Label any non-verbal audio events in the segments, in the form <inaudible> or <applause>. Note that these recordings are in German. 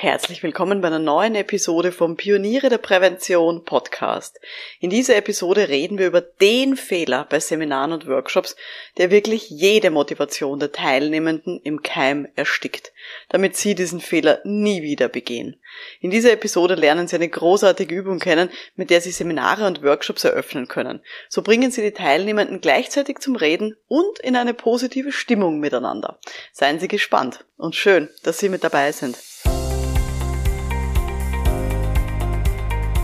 Herzlich willkommen bei einer neuen Episode vom Pioniere der Prävention Podcast. In dieser Episode reden wir über den Fehler bei Seminaren und Workshops, der wirklich jede Motivation der Teilnehmenden im Keim erstickt, damit sie diesen Fehler nie wieder begehen. In dieser Episode lernen Sie eine großartige Übung kennen, mit der Sie Seminare und Workshops eröffnen können. So bringen Sie die Teilnehmenden gleichzeitig zum Reden und in eine positive Stimmung miteinander. Seien Sie gespannt und schön, dass Sie mit dabei sind.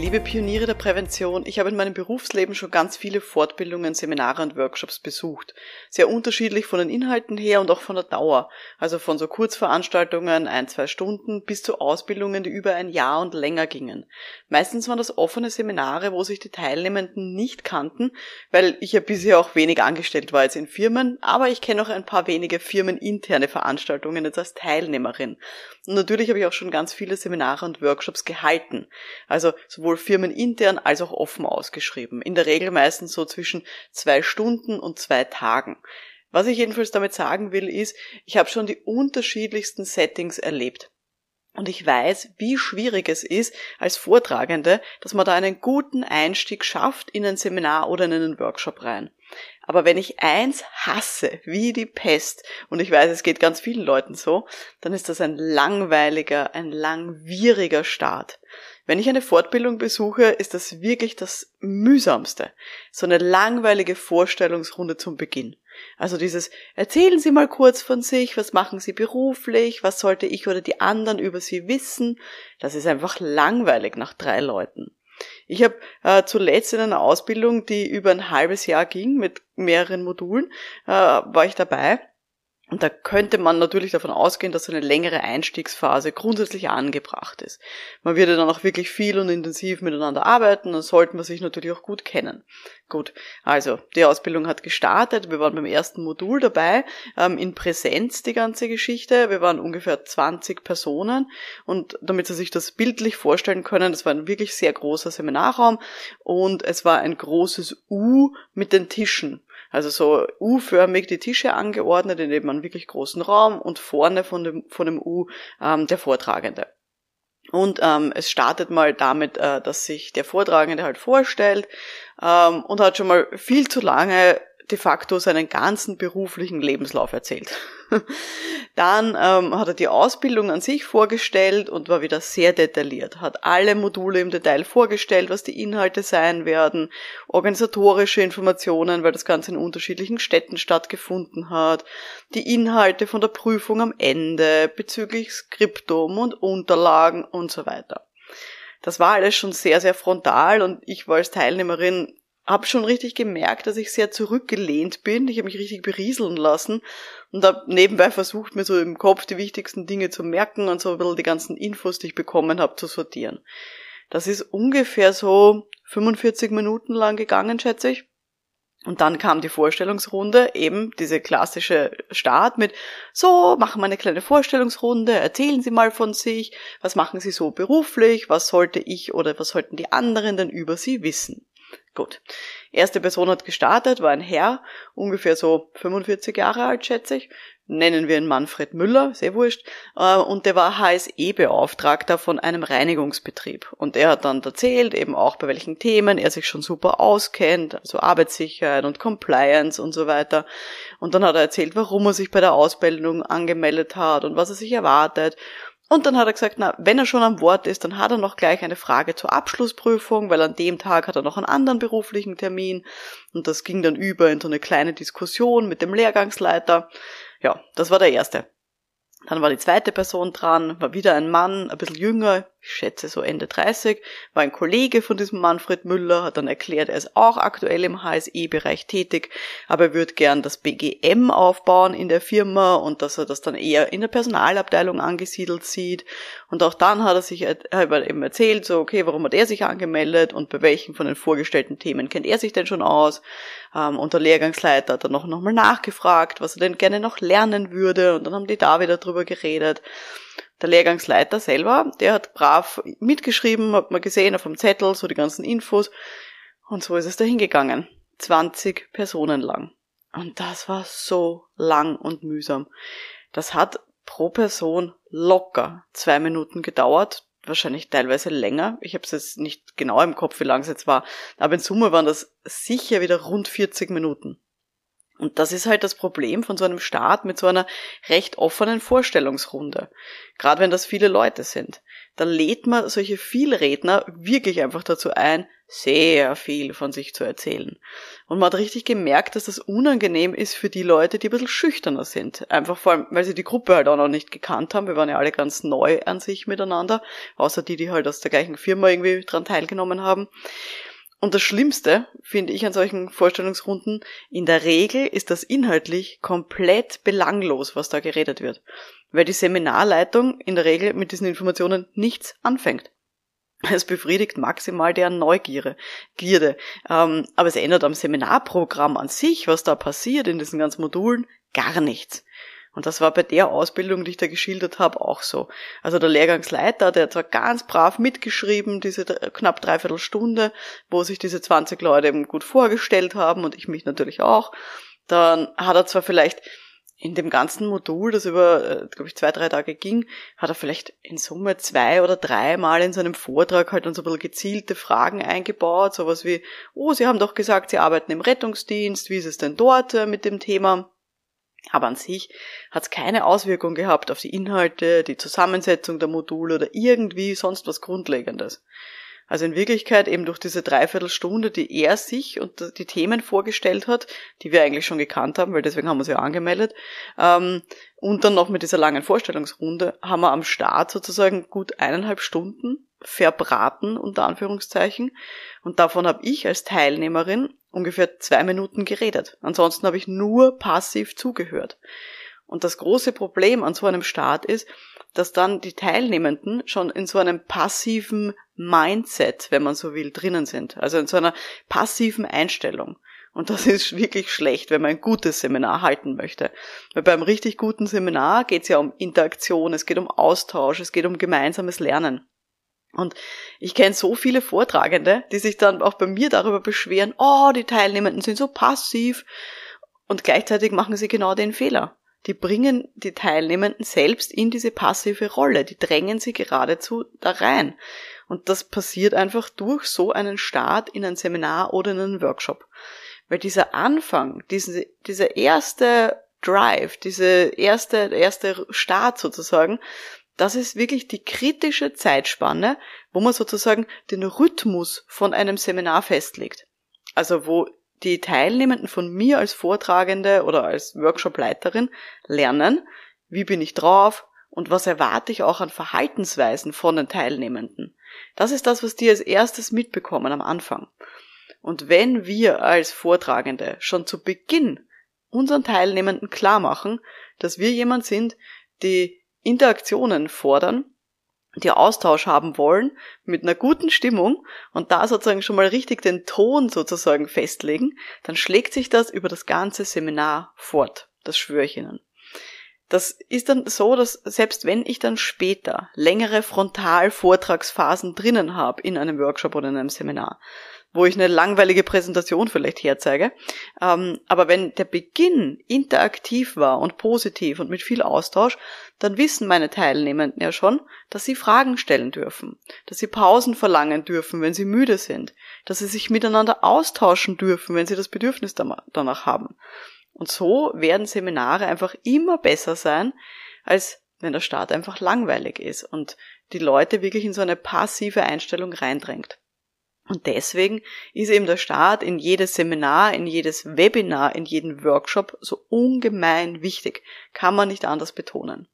Liebe Pioniere der Prävention, ich habe in meinem Berufsleben schon ganz viele Fortbildungen, Seminare und Workshops besucht. Sehr unterschiedlich von den Inhalten her und auch von der Dauer. Also von so Kurzveranstaltungen, ein, zwei Stunden, bis zu Ausbildungen, die über ein Jahr und länger gingen. Meistens waren das offene Seminare, wo sich die Teilnehmenden nicht kannten, weil ich ja bisher auch wenig angestellt war jetzt in Firmen, aber ich kenne auch ein paar wenige firmeninterne Veranstaltungen jetzt als Teilnehmerin. Und natürlich habe ich auch schon ganz viele Seminare und Workshops gehalten. Also sowohl sowohl firmenintern als auch offen ausgeschrieben. In der Regel meistens so zwischen zwei Stunden und zwei Tagen. Was ich jedenfalls damit sagen will, ist, ich habe schon die unterschiedlichsten Settings erlebt. Und ich weiß, wie schwierig es ist als Vortragende, dass man da einen guten Einstieg schafft in ein Seminar oder in einen Workshop rein. Aber wenn ich eins hasse, wie die Pest, und ich weiß, es geht ganz vielen Leuten so, dann ist das ein langweiliger, ein langwieriger Start. Wenn ich eine Fortbildung besuche, ist das wirklich das mühsamste. So eine langweilige Vorstellungsrunde zum Beginn. Also dieses, erzählen Sie mal kurz von sich, was machen Sie beruflich, was sollte ich oder die anderen über Sie wissen. Das ist einfach langweilig nach drei Leuten. Ich habe äh, zuletzt in einer Ausbildung, die über ein halbes Jahr ging, mit mehreren Modulen, äh, war ich dabei und da könnte man natürlich davon ausgehen, dass eine längere Einstiegsphase grundsätzlich angebracht ist. Man würde dann auch wirklich viel und intensiv miteinander arbeiten, dann sollte man sich natürlich auch gut kennen. Gut, also die Ausbildung hat gestartet, wir waren beim ersten Modul dabei, ähm, in Präsenz die ganze Geschichte, wir waren ungefähr 20 Personen und damit Sie sich das bildlich vorstellen können, das war ein wirklich sehr großer Seminarraum und es war ein großes U mit den Tischen. Also so U-förmig die Tische angeordnet in eben einem wirklich großen Raum und vorne von dem, von dem U ähm, der Vortragende. Und ähm, es startet mal damit, äh, dass sich der Vortragende halt vorstellt ähm, und hat schon mal viel zu lange de facto seinen ganzen beruflichen Lebenslauf erzählt. <laughs> Dann ähm, hat er die Ausbildung an sich vorgestellt und war wieder sehr detailliert, hat alle Module im Detail vorgestellt, was die Inhalte sein werden, organisatorische Informationen, weil das Ganze in unterschiedlichen Städten stattgefunden hat, die Inhalte von der Prüfung am Ende bezüglich Skriptum und Unterlagen und so weiter. Das war alles schon sehr, sehr frontal und ich war als Teilnehmerin habe schon richtig gemerkt, dass ich sehr zurückgelehnt bin. Ich habe mich richtig berieseln lassen und habe nebenbei versucht, mir so im Kopf die wichtigsten Dinge zu merken und so ein bisschen die ganzen Infos, die ich bekommen habe, zu sortieren. Das ist ungefähr so 45 Minuten lang gegangen, schätze ich. Und dann kam die Vorstellungsrunde, eben diese klassische Start mit, so, machen wir eine kleine Vorstellungsrunde, erzählen Sie mal von sich, was machen Sie so beruflich, was sollte ich oder was sollten die anderen denn über Sie wissen? Gut. Erste Person hat gestartet, war ein Herr, ungefähr so 45 Jahre alt, schätze ich. Nennen wir ihn Manfred Müller, sehr wurscht. Äh, und der war HSE-Beauftragter von einem Reinigungsbetrieb. Und er hat dann erzählt, eben auch bei welchen Themen er sich schon super auskennt, also Arbeitssicherheit und Compliance und so weiter. Und dann hat er erzählt, warum er sich bei der Ausbildung angemeldet hat und was er sich erwartet. Und dann hat er gesagt, na, wenn er schon am Wort ist, dann hat er noch gleich eine Frage zur Abschlussprüfung, weil an dem Tag hat er noch einen anderen beruflichen Termin. Und das ging dann über in so eine kleine Diskussion mit dem Lehrgangsleiter. Ja, das war der erste. Dann war die zweite Person dran, war wieder ein Mann, ein bisschen jünger, ich schätze so Ende 30, war ein Kollege von diesem Manfred Müller, hat dann erklärt, er ist auch aktuell im HSE-Bereich tätig, aber er würde gern das BGM aufbauen in der Firma und dass er das dann eher in der Personalabteilung angesiedelt sieht. Und auch dann hat er sich eben erzählt, so, okay, warum hat er sich angemeldet und bei welchen von den vorgestellten Themen kennt er sich denn schon aus? Ähm, und der Lehrgangsleiter hat dann noch, noch mal nachgefragt, was er denn gerne noch lernen würde und dann haben die da wieder drüber geredet. Der Lehrgangsleiter selber, der hat brav mitgeschrieben, hat man gesehen auf dem Zettel, so die ganzen Infos. Und so ist es dahin gegangen. 20 Personen lang. Und das war so lang und mühsam. Das hat pro Person locker zwei Minuten gedauert, wahrscheinlich teilweise länger. Ich habe es jetzt nicht genau im Kopf, wie lang es jetzt war, aber in Summe waren das sicher wieder rund 40 Minuten. Und das ist halt das Problem von so einem Start mit so einer recht offenen Vorstellungsrunde. Gerade wenn das viele Leute sind. Da lädt man solche Vielredner wirklich einfach dazu ein, sehr viel von sich zu erzählen. Und man hat richtig gemerkt, dass das unangenehm ist für die Leute, die ein bisschen schüchterner sind. Einfach vor allem, weil sie die Gruppe halt auch noch nicht gekannt haben. Wir waren ja alle ganz neu an sich miteinander. Außer die, die halt aus der gleichen Firma irgendwie dran teilgenommen haben. Und das Schlimmste, finde ich, an solchen Vorstellungsrunden, in der Regel ist das inhaltlich komplett belanglos, was da geredet wird. Weil die Seminarleitung in der Regel mit diesen Informationen nichts anfängt. Es befriedigt maximal deren Neugierde. Gierde. Ähm, aber es ändert am Seminarprogramm an sich, was da passiert in diesen ganzen Modulen, gar nichts. Und das war bei der Ausbildung, die ich da geschildert habe, auch so. Also der Lehrgangsleiter, der hat zwar ganz brav mitgeschrieben, diese knapp dreiviertel Stunde, wo sich diese 20 Leute eben gut vorgestellt haben und ich mich natürlich auch. Dann hat er zwar vielleicht in dem ganzen Modul, das über, äh, glaube ich, zwei, drei Tage ging, hat er vielleicht in Summe zwei oder dreimal in seinem Vortrag halt so ein bisschen gezielte Fragen eingebaut, sowas wie, oh, Sie haben doch gesagt, Sie arbeiten im Rettungsdienst, wie ist es denn dort äh, mit dem Thema? Aber an sich hat es keine Auswirkung gehabt auf die Inhalte, die Zusammensetzung der Module oder irgendwie sonst was Grundlegendes. Also in Wirklichkeit eben durch diese Dreiviertelstunde, die er sich und die Themen vorgestellt hat, die wir eigentlich schon gekannt haben, weil deswegen haben wir sie ja angemeldet, ähm, und dann noch mit dieser langen Vorstellungsrunde haben wir am Start sozusagen gut eineinhalb Stunden verbraten, unter Anführungszeichen. Und davon habe ich als Teilnehmerin ungefähr zwei Minuten geredet. Ansonsten habe ich nur passiv zugehört. Und das große Problem an so einem Start ist, dass dann die Teilnehmenden schon in so einem passiven Mindset, wenn man so will, drinnen sind. Also in so einer passiven Einstellung. Und das ist wirklich schlecht, wenn man ein gutes Seminar halten möchte. Weil beim richtig guten Seminar geht es ja um Interaktion, es geht um Austausch, es geht um gemeinsames Lernen. Und ich kenne so viele Vortragende, die sich dann auch bei mir darüber beschweren, oh, die Teilnehmenden sind so passiv. Und gleichzeitig machen sie genau den Fehler. Die bringen die Teilnehmenden selbst in diese passive Rolle. Die drängen sie geradezu da rein. Und das passiert einfach durch so einen Start in ein Seminar oder in einen Workshop. Weil dieser Anfang, diese, dieser erste Drive, diese erste, erste Start sozusagen, das ist wirklich die kritische Zeitspanne, wo man sozusagen den Rhythmus von einem Seminar festlegt. Also wo die Teilnehmenden von mir als Vortragende oder als Workshopleiterin lernen, wie bin ich drauf und was erwarte ich auch an Verhaltensweisen von den Teilnehmenden. Das ist das, was die als erstes mitbekommen am Anfang. Und wenn wir als Vortragende schon zu Beginn unseren Teilnehmenden klar machen, dass wir jemand sind, die Interaktionen fordern, die Austausch haben wollen, mit einer guten Stimmung und da sozusagen schon mal richtig den Ton sozusagen festlegen, dann schlägt sich das über das ganze Seminar fort. Das schwöre ich Ihnen. Das ist dann so, dass selbst wenn ich dann später längere Frontalvortragsphasen drinnen habe in einem Workshop oder in einem Seminar, wo ich eine langweilige Präsentation vielleicht herzeige. Ähm, aber wenn der Beginn interaktiv war und positiv und mit viel Austausch, dann wissen meine Teilnehmenden ja schon, dass sie Fragen stellen dürfen, dass sie Pausen verlangen dürfen, wenn sie müde sind, dass sie sich miteinander austauschen dürfen, wenn sie das Bedürfnis danach haben. Und so werden Seminare einfach immer besser sein, als wenn der Start einfach langweilig ist und die Leute wirklich in so eine passive Einstellung reindrängt. Und deswegen ist eben der Start in jedes Seminar, in jedes Webinar, in jeden Workshop so ungemein wichtig. Kann man nicht anders betonen.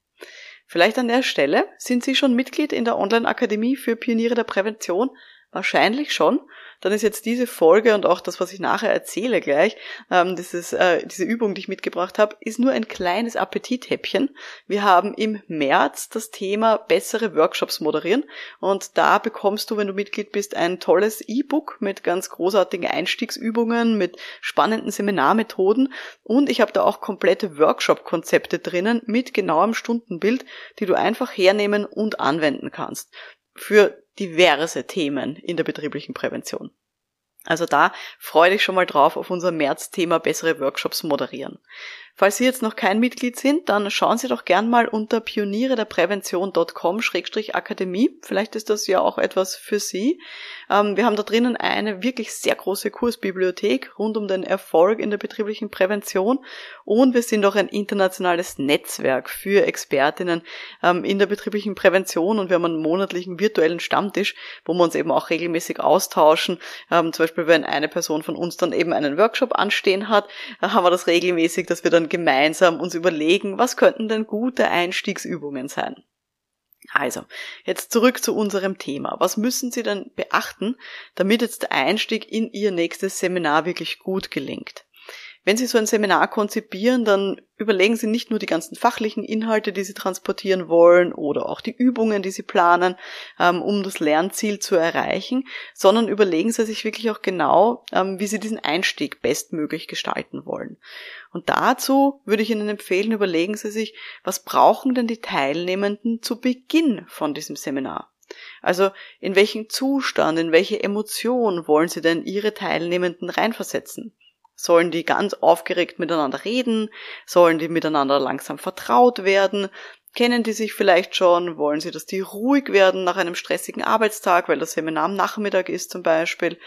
Vielleicht an der Stelle, sind Sie schon Mitglied in der Online-Akademie für Pioniere der Prävention? Wahrscheinlich schon dann ist jetzt diese Folge und auch das, was ich nachher erzähle gleich, ähm, dieses, äh, diese Übung, die ich mitgebracht habe, ist nur ein kleines Appetithäppchen. Wir haben im März das Thema bessere Workshops moderieren und da bekommst du, wenn du Mitglied bist, ein tolles E-Book mit ganz großartigen Einstiegsübungen, mit spannenden Seminarmethoden und ich habe da auch komplette Workshop-Konzepte drinnen mit genauem Stundenbild, die du einfach hernehmen und anwenden kannst. Für diverse Themen in der betrieblichen Prävention. Also da freue dich schon mal drauf auf unser März-Thema bessere Workshops moderieren. Falls Sie jetzt noch kein Mitglied sind, dann schauen Sie doch gern mal unter pioniere der Prävention.com-akademie. Vielleicht ist das ja auch etwas für Sie. Ähm, wir haben da drinnen eine wirklich sehr große Kursbibliothek rund um den Erfolg in der betrieblichen Prävention und wir sind auch ein internationales Netzwerk für Expertinnen ähm, in der betrieblichen Prävention und wir haben einen monatlichen virtuellen Stammtisch, wo wir uns eben auch regelmäßig austauschen. Ähm, zum Beispiel, wenn eine Person von uns dann eben einen Workshop anstehen hat, haben wir das regelmäßig, dass wir dann dann gemeinsam uns überlegen, was könnten denn gute Einstiegsübungen sein. Also, jetzt zurück zu unserem Thema. Was müssen Sie denn beachten, damit jetzt der Einstieg in Ihr nächstes Seminar wirklich gut gelingt? Wenn Sie so ein Seminar konzipieren, dann überlegen Sie nicht nur die ganzen fachlichen Inhalte, die Sie transportieren wollen oder auch die Übungen, die Sie planen, ähm, um das Lernziel zu erreichen, sondern überlegen Sie sich wirklich auch genau, ähm, wie Sie diesen Einstieg bestmöglich gestalten wollen. Und dazu würde ich Ihnen empfehlen, überlegen Sie sich, was brauchen denn die Teilnehmenden zu Beginn von diesem Seminar? Also in welchen Zustand, in welche Emotion wollen Sie denn Ihre Teilnehmenden reinversetzen? Sollen die ganz aufgeregt miteinander reden? Sollen die miteinander langsam vertraut werden? Kennen die sich vielleicht schon? Wollen sie, dass die ruhig werden nach einem stressigen Arbeitstag, weil das Seminar am Nachmittag ist zum Beispiel?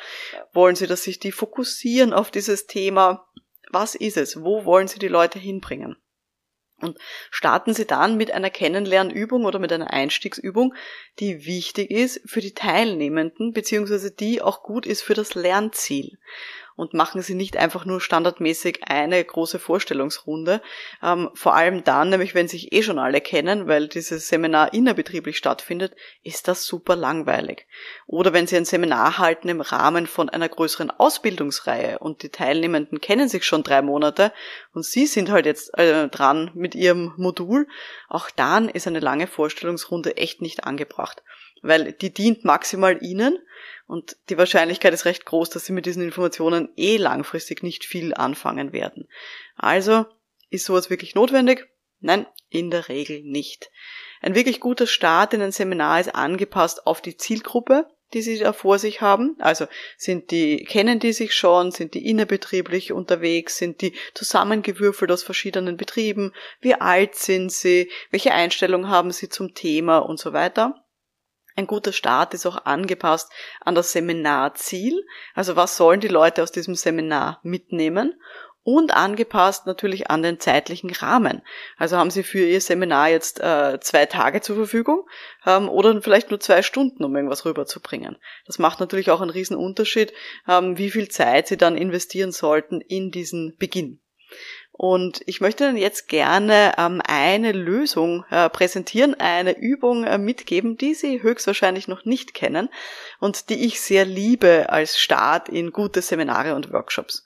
Wollen sie, dass sich die fokussieren auf dieses Thema? Was ist es? Wo wollen sie die Leute hinbringen? Und starten Sie dann mit einer Kennenlernübung oder mit einer Einstiegsübung, die wichtig ist für die Teilnehmenden, beziehungsweise die auch gut ist für das Lernziel und machen sie nicht einfach nur standardmäßig eine große Vorstellungsrunde. Ähm, vor allem dann, nämlich wenn sich eh schon alle kennen, weil dieses Seminar innerbetrieblich stattfindet, ist das super langweilig. Oder wenn sie ein Seminar halten im Rahmen von einer größeren Ausbildungsreihe und die Teilnehmenden kennen sich schon drei Monate und sie sind halt jetzt äh, dran mit ihrem Modul, auch dann ist eine lange Vorstellungsrunde echt nicht angebracht weil die dient maximal ihnen und die Wahrscheinlichkeit ist recht groß, dass sie mit diesen Informationen eh langfristig nicht viel anfangen werden. Also ist sowas wirklich notwendig? Nein, in der Regel nicht. Ein wirklich guter Start in ein Seminar ist angepasst auf die Zielgruppe, die sie da vor sich haben. Also sind die, kennen die sich schon, sind die innerbetrieblich unterwegs, sind die zusammengewürfelt aus verschiedenen Betrieben, wie alt sind sie, welche Einstellung haben sie zum Thema und so weiter. Ein guter Start ist auch angepasst an das Seminarziel. Also was sollen die Leute aus diesem Seminar mitnehmen? Und angepasst natürlich an den zeitlichen Rahmen. Also haben Sie für Ihr Seminar jetzt äh, zwei Tage zur Verfügung ähm, oder vielleicht nur zwei Stunden, um irgendwas rüberzubringen. Das macht natürlich auch einen riesen Unterschied, ähm, wie viel Zeit Sie dann investieren sollten in diesen Beginn. Und ich möchte dann jetzt gerne ähm, eine Lösung äh, präsentieren, eine Übung äh, mitgeben, die Sie höchstwahrscheinlich noch nicht kennen und die ich sehr liebe als Start in gute Seminare und Workshops.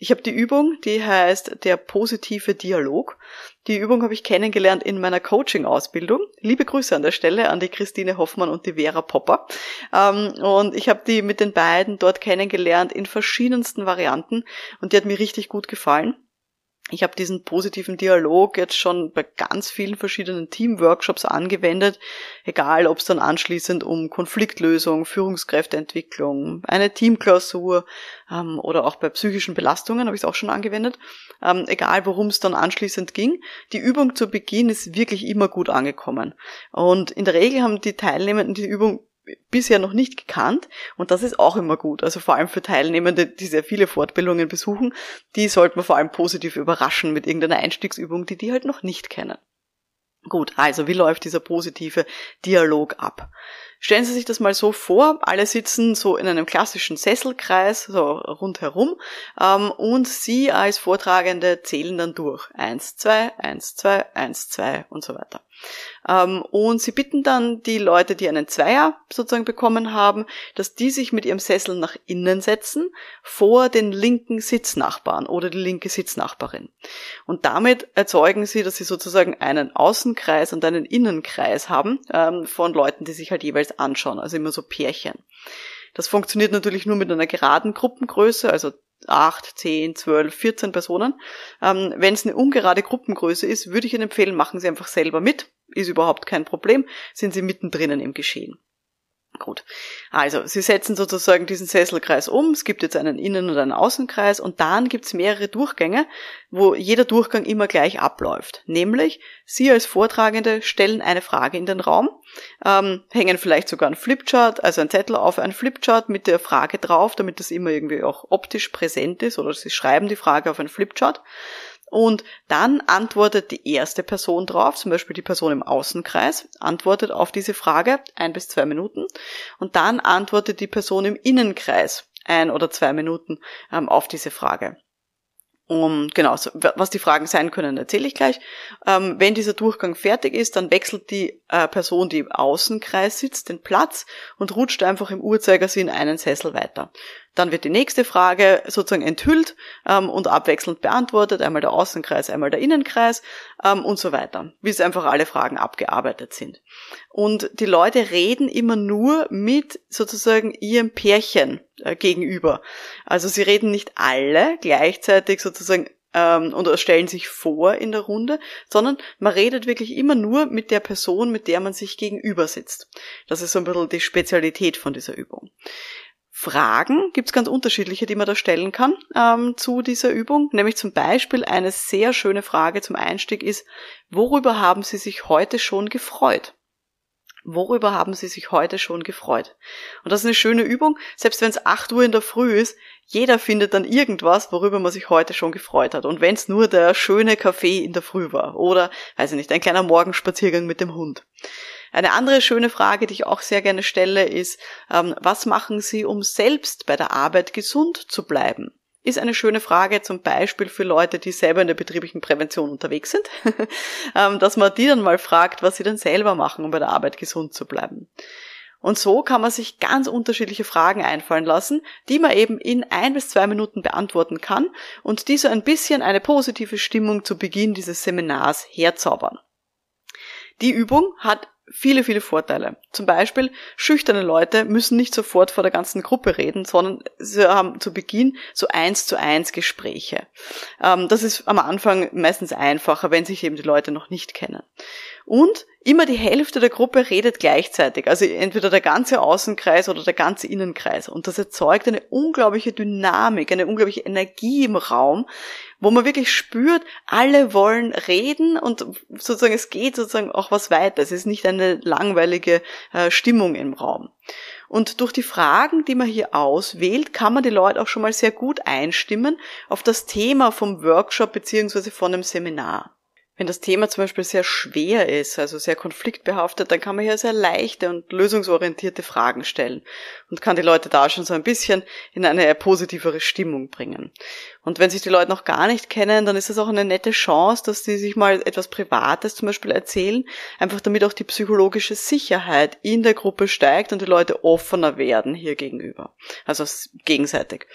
Ich habe die Übung, die heißt der positive Dialog. Die Übung habe ich kennengelernt in meiner Coaching-Ausbildung. Liebe Grüße an der Stelle an die Christine Hoffmann und die Vera Popper. Ähm, und ich habe die mit den beiden dort kennengelernt in verschiedensten Varianten und die hat mir richtig gut gefallen. Ich habe diesen positiven Dialog jetzt schon bei ganz vielen verschiedenen Teamworkshops angewendet, egal ob es dann anschließend um Konfliktlösung, Führungskräfteentwicklung, eine Teamklausur ähm, oder auch bei psychischen Belastungen habe ich es auch schon angewendet. Ähm, egal worum es dann anschließend ging, die Übung zu Beginn ist wirklich immer gut angekommen. Und in der Regel haben die Teilnehmenden die Übung bisher noch nicht gekannt und das ist auch immer gut. Also vor allem für Teilnehmende, die sehr viele Fortbildungen besuchen, die sollten wir vor allem positiv überraschen mit irgendeiner Einstiegsübung, die die halt noch nicht kennen. Gut, also wie läuft dieser positive Dialog ab? Stellen Sie sich das mal so vor, alle sitzen so in einem klassischen Sesselkreis, so rundherum, ähm, und Sie als Vortragende zählen dann durch. Eins, zwei, eins, zwei, eins, zwei und so weiter. Ähm, und sie bitten dann die Leute, die einen Zweier sozusagen bekommen haben, dass die sich mit ihrem Sessel nach innen setzen, vor den linken Sitznachbarn oder die linke Sitznachbarin. Und damit erzeugen sie, dass sie sozusagen einen Außenkreis und einen Innenkreis haben ähm, von Leuten, die sich halt jeweils anschauen, also immer so Pärchen. Das funktioniert natürlich nur mit einer geraden Gruppengröße, also 8, 10, 12, 14 Personen. Ähm, Wenn es eine ungerade Gruppengröße ist, würde ich Ihnen empfehlen, machen Sie einfach selber mit. Ist überhaupt kein Problem. Sind Sie mittendrin im Geschehen. Gut. Also, Sie setzen sozusagen diesen Sesselkreis um. Es gibt jetzt einen Innen- und einen Außenkreis und dann gibt es mehrere Durchgänge, wo jeder Durchgang immer gleich abläuft. Nämlich, Sie als Vortragende stellen eine Frage in den Raum, ähm, hängen vielleicht sogar ein Flipchart, also ein Zettel auf ein Flipchart mit der Frage drauf, damit das immer irgendwie auch optisch präsent ist oder Sie schreiben die Frage auf ein Flipchart. Und dann antwortet die erste Person drauf, zum Beispiel die Person im Außenkreis, antwortet auf diese Frage ein bis zwei Minuten. Und dann antwortet die Person im Innenkreis ein oder zwei Minuten ähm, auf diese Frage. Um, genau, so, was die Fragen sein können, erzähle ich gleich. Ähm, wenn dieser Durchgang fertig ist, dann wechselt die äh, Person, die im Außenkreis sitzt, den Platz und rutscht einfach im Uhrzeigersinn einen Sessel weiter. Dann wird die nächste Frage sozusagen enthüllt ähm, und abwechselnd beantwortet, einmal der Außenkreis, einmal der Innenkreis ähm, und so weiter, bis einfach alle Fragen abgearbeitet sind. Und die Leute reden immer nur mit sozusagen ihrem Pärchen äh, gegenüber. Also sie reden nicht alle gleichzeitig sozusagen ähm, und stellen sich vor in der Runde, sondern man redet wirklich immer nur mit der Person, mit der man sich gegenüber sitzt. Das ist so ein bisschen die Spezialität von dieser Übung. Fragen gibt es ganz unterschiedliche, die man da stellen kann ähm, zu dieser Übung. Nämlich zum Beispiel eine sehr schöne Frage zum Einstieg ist, worüber haben Sie sich heute schon gefreut? Worüber haben Sie sich heute schon gefreut? Und das ist eine schöne Übung, selbst wenn es 8 Uhr in der Früh ist, jeder findet dann irgendwas, worüber man sich heute schon gefreut hat. Und wenn es nur der schöne Kaffee in der Früh war oder, weiß ich nicht, ein kleiner Morgenspaziergang mit dem Hund. Eine andere schöne Frage, die ich auch sehr gerne stelle, ist, ähm, was machen Sie, um selbst bei der Arbeit gesund zu bleiben? Ist eine schöne Frage zum Beispiel für Leute, die selber in der betrieblichen Prävention unterwegs sind, <laughs> ähm, dass man die dann mal fragt, was sie denn selber machen, um bei der Arbeit gesund zu bleiben. Und so kann man sich ganz unterschiedliche Fragen einfallen lassen, die man eben in ein bis zwei Minuten beantworten kann und die so ein bisschen eine positive Stimmung zu Beginn dieses Seminars herzaubern. Die Übung hat viele, viele Vorteile. Zum Beispiel, schüchterne Leute müssen nicht sofort vor der ganzen Gruppe reden, sondern sie haben zu Beginn so eins zu eins Gespräche. Ähm, das ist am Anfang meistens einfacher, wenn sich eben die Leute noch nicht kennen. Und immer die Hälfte der Gruppe redet gleichzeitig, also entweder der ganze Außenkreis oder der ganze Innenkreis. Und das erzeugt eine unglaubliche Dynamik, eine unglaubliche Energie im Raum, wo man wirklich spürt, alle wollen reden und sozusagen es geht sozusagen auch was weiter. Es ist nicht eine langweilige äh, Stimmung im Raum. Und durch die Fragen, die man hier auswählt, kann man die Leute auch schon mal sehr gut einstimmen auf das Thema vom Workshop beziehungsweise von einem Seminar. Wenn das Thema zum Beispiel sehr schwer ist, also sehr konfliktbehaftet, dann kann man hier sehr leichte und lösungsorientierte Fragen stellen und kann die Leute da schon so ein bisschen in eine positivere Stimmung bringen. Und wenn sich die Leute noch gar nicht kennen, dann ist das auch eine nette Chance, dass sie sich mal etwas Privates zum Beispiel erzählen, einfach damit auch die psychologische Sicherheit in der Gruppe steigt und die Leute offener werden hier gegenüber. Also gegenseitig.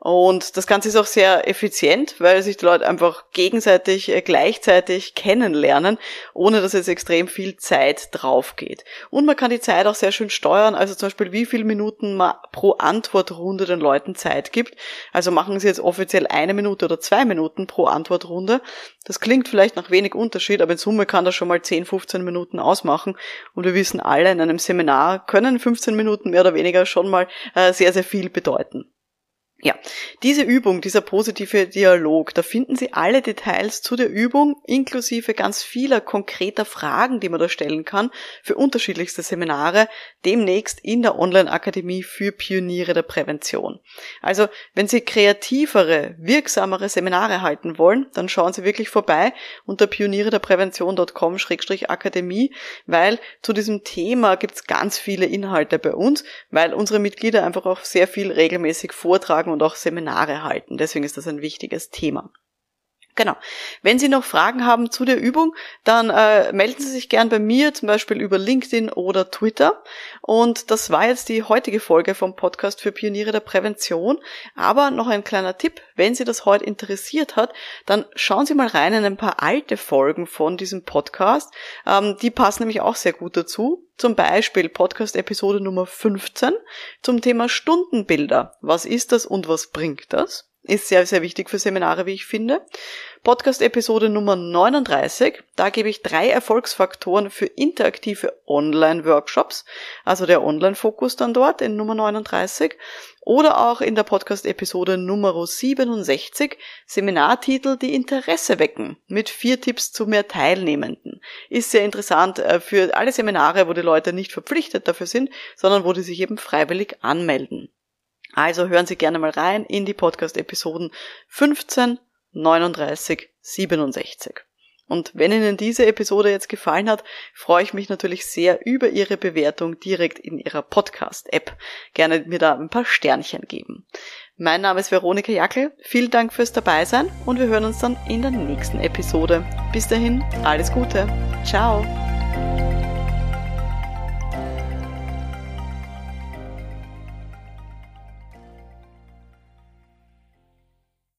Und das Ganze ist auch sehr effizient, weil sich die Leute einfach gegenseitig äh, gleichzeitig kennenlernen, ohne dass jetzt extrem viel Zeit drauf geht. Und man kann die Zeit auch sehr schön steuern, also zum Beispiel wie viele Minuten man pro Antwortrunde den Leuten Zeit gibt. Also machen sie jetzt offiziell eine Minute oder zwei Minuten pro Antwortrunde. Das klingt vielleicht nach wenig Unterschied, aber in Summe kann das schon mal 10, 15 Minuten ausmachen. Und wir wissen alle, in einem Seminar können 15 Minuten mehr oder weniger schon mal äh, sehr, sehr viel bedeuten. Ja, diese Übung, dieser positive Dialog, da finden Sie alle Details zu der Übung, inklusive ganz vieler konkreter Fragen, die man da stellen kann, für unterschiedlichste Seminare, demnächst in der Online-Akademie für Pioniere der Prävention. Also, wenn Sie kreativere, wirksamere Seminare halten wollen, dann schauen Sie wirklich vorbei unter pioniere der Prävention.com-akademie, weil zu diesem Thema gibt es ganz viele Inhalte bei uns, weil unsere Mitglieder einfach auch sehr viel regelmäßig vortragen Vortragen und auch Seminare halten. Deswegen ist das ein wichtiges Thema. Genau. Wenn Sie noch Fragen haben zu der Übung, dann äh, melden Sie sich gern bei mir, zum Beispiel über LinkedIn oder Twitter. Und das war jetzt die heutige Folge vom Podcast für Pioniere der Prävention. Aber noch ein kleiner Tipp, wenn Sie das heute interessiert hat, dann schauen Sie mal rein in ein paar alte Folgen von diesem Podcast. Ähm, die passen nämlich auch sehr gut dazu. Zum Beispiel Podcast-Episode Nummer 15 zum Thema Stundenbilder. Was ist das und was bringt das? Ist sehr, sehr wichtig für Seminare, wie ich finde. Podcast-Episode Nummer 39. Da gebe ich drei Erfolgsfaktoren für interaktive Online-Workshops. Also der Online-Fokus dann dort in Nummer 39. Oder auch in der Podcast-Episode Nummer 67 Seminartitel, die Interesse wecken. Mit vier Tipps zu mehr Teilnehmenden. Ist sehr interessant äh, für alle Seminare, wo die Leute nicht verpflichtet dafür sind, sondern wo die sich eben freiwillig anmelden. Also hören Sie gerne mal rein in die Podcast-Episoden 15, 39, 67. Und wenn Ihnen diese Episode jetzt gefallen hat, freue ich mich natürlich sehr über Ihre Bewertung direkt in Ihrer Podcast-App. Gerne mir da ein paar Sternchen geben. Mein Name ist Veronika Jackel. Vielen Dank fürs Dabeisein und wir hören uns dann in der nächsten Episode. Bis dahin, alles Gute. Ciao.